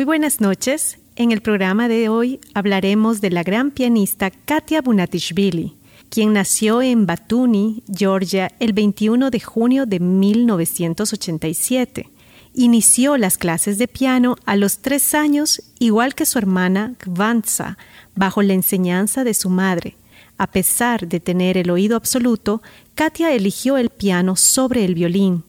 Muy buenas noches. En el programa de hoy hablaremos de la gran pianista Katia Bunatishvili, quien nació en Batuni, Georgia, el 21 de junio de 1987. Inició las clases de piano a los tres años, igual que su hermana Gvanza, bajo la enseñanza de su madre. A pesar de tener el oído absoluto, Katia eligió el piano sobre el violín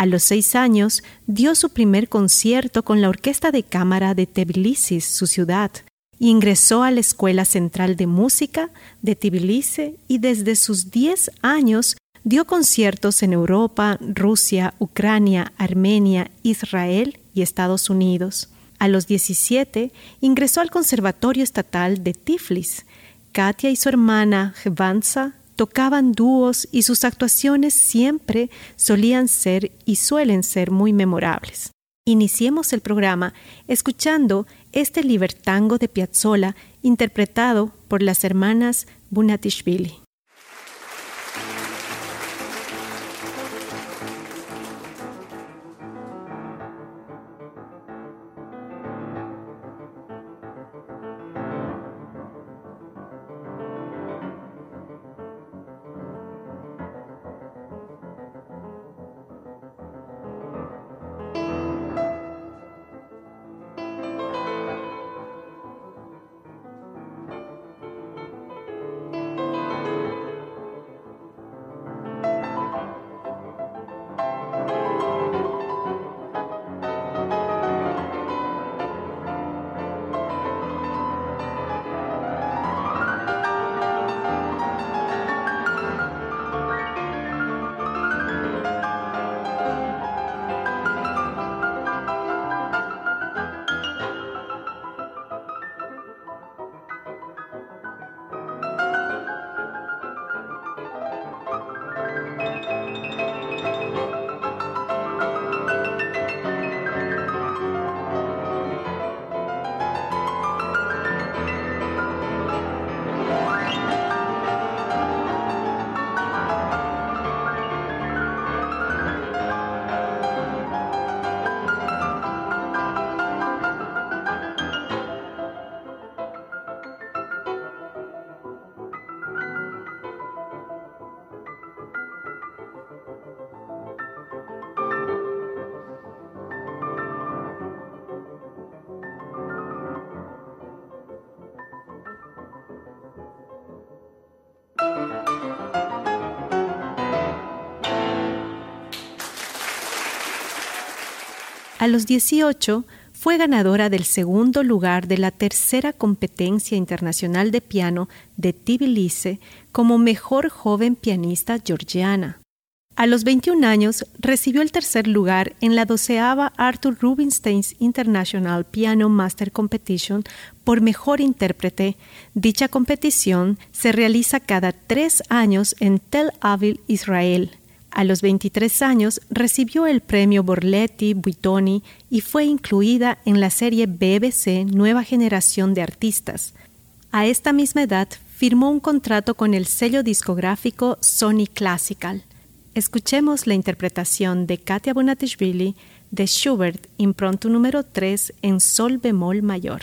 a los seis años dio su primer concierto con la Orquesta de Cámara de Tbilisi, su ciudad, y ingresó a la Escuela Central de Música de Tbilisi y desde sus diez años dio conciertos en Europa, Rusia, Ucrania, Armenia, Israel y Estados Unidos. A los 17 ingresó al Conservatorio Estatal de Tiflis. Katia y su hermana Hvansa tocaban dúos y sus actuaciones siempre solían ser y suelen ser muy memorables. Iniciemos el programa escuchando este libertango de Piazzolla interpretado por las hermanas Bunatishvili. A los 18 fue ganadora del segundo lugar de la tercera competencia internacional de piano de Tbilisi como mejor joven pianista georgiana. A los 21 años recibió el tercer lugar en la doceava Arthur Rubinstein International Piano Master Competition por mejor intérprete. Dicha competición se realiza cada tres años en Tel Aviv, Israel. A los 23 años recibió el premio Borletti Buitoni y fue incluida en la serie BBC Nueva Generación de Artistas. A esta misma edad firmó un contrato con el sello discográfico Sony Classical. Escuchemos la interpretación de Katia Bonatishvili de Schubert, impronto número 3 en sol bemol mayor.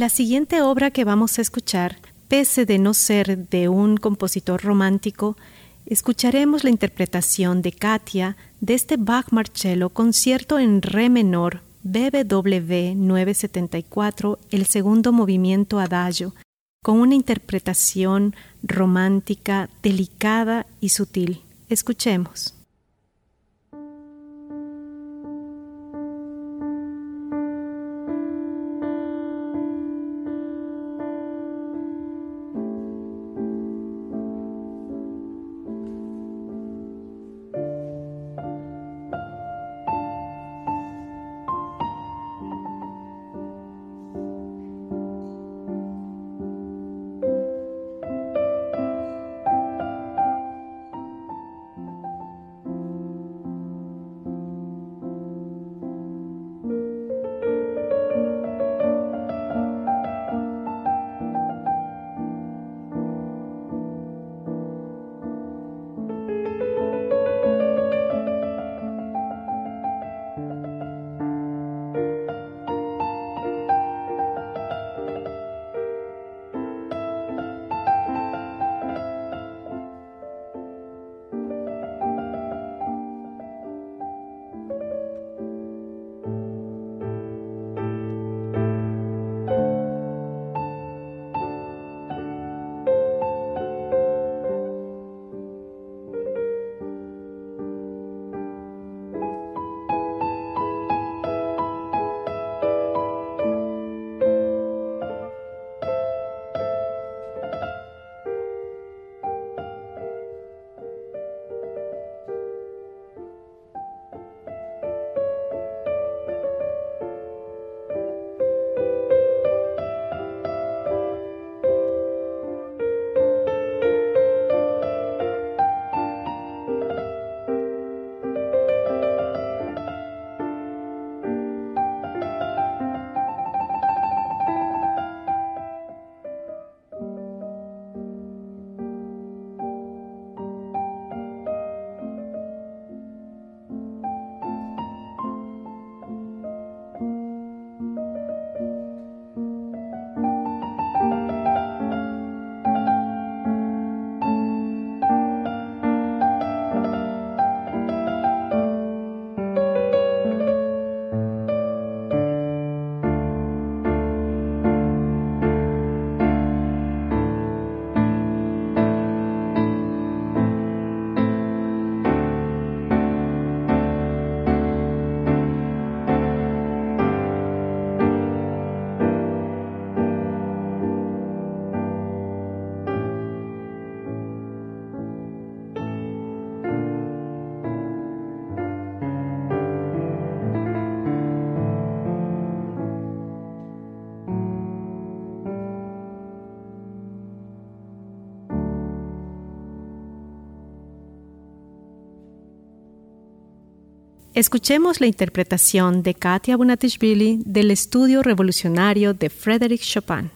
La siguiente obra que vamos a escuchar, pese de no ser de un compositor romántico, escucharemos la interpretación de Katia de este Bach Marcello concierto en re menor BBW 974, el segundo movimiento adagio, con una interpretación romántica, delicada y sutil. Escuchemos. Escuchemos la interpretación de Katia Bunatishvili del estudio revolucionario de Frédéric Chopin.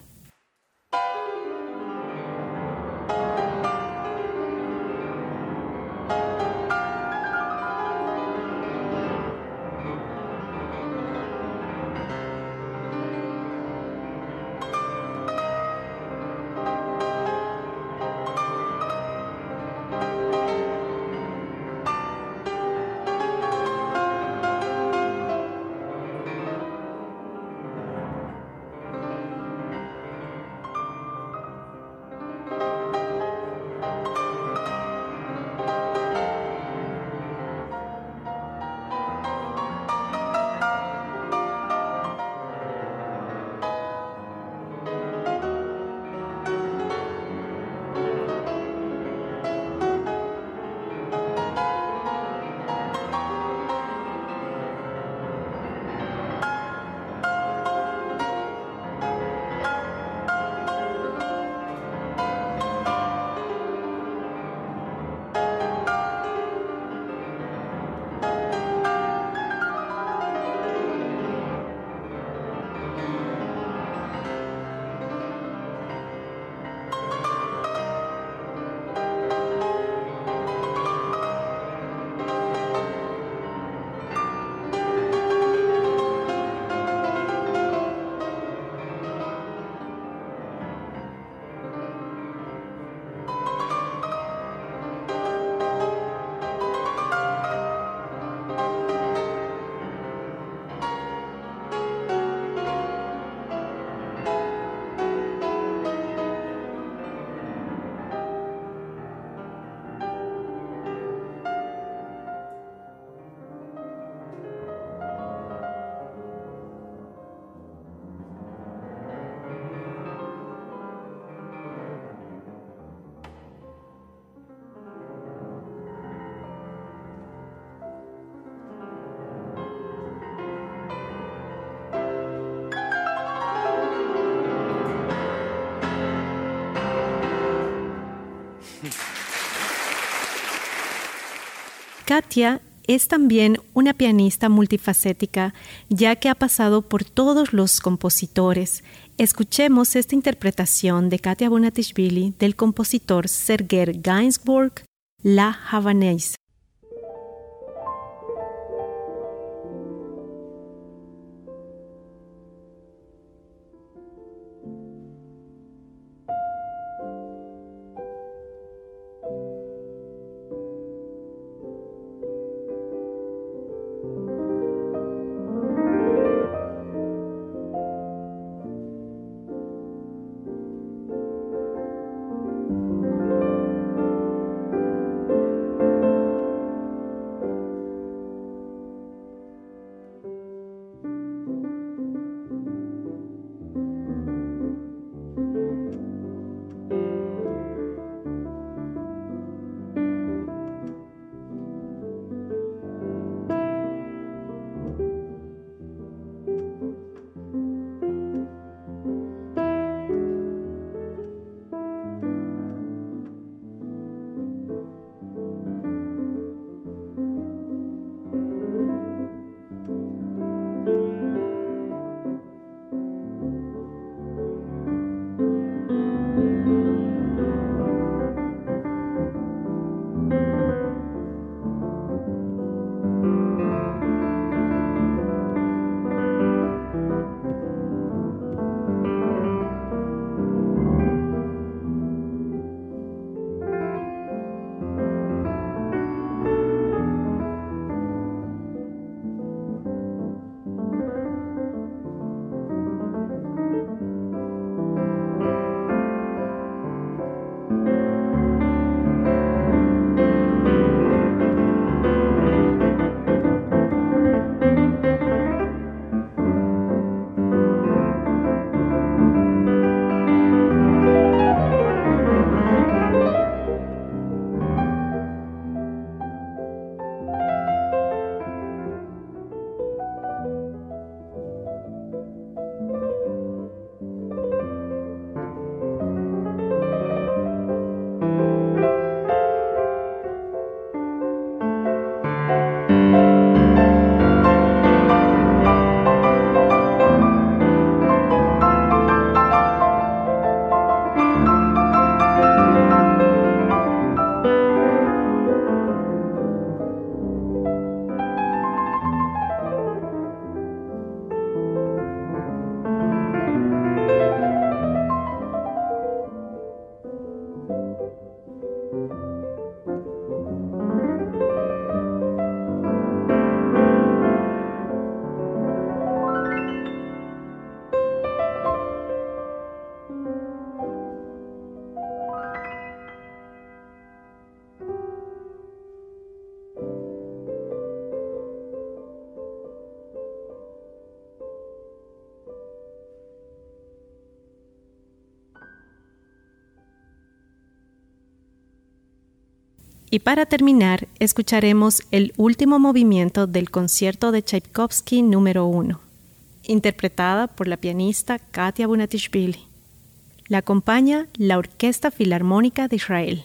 Katia es también una pianista multifacética, ya que ha pasado por todos los compositores. Escuchemos esta interpretación de Katia Bonatishvili del compositor Sergei Gainsbourg, La Havanaise. Y para terminar, escucharemos el último movimiento del concierto de Tchaikovsky número 1, interpretada por la pianista Katia Bunatishvili. La acompaña la Orquesta Filarmónica de Israel.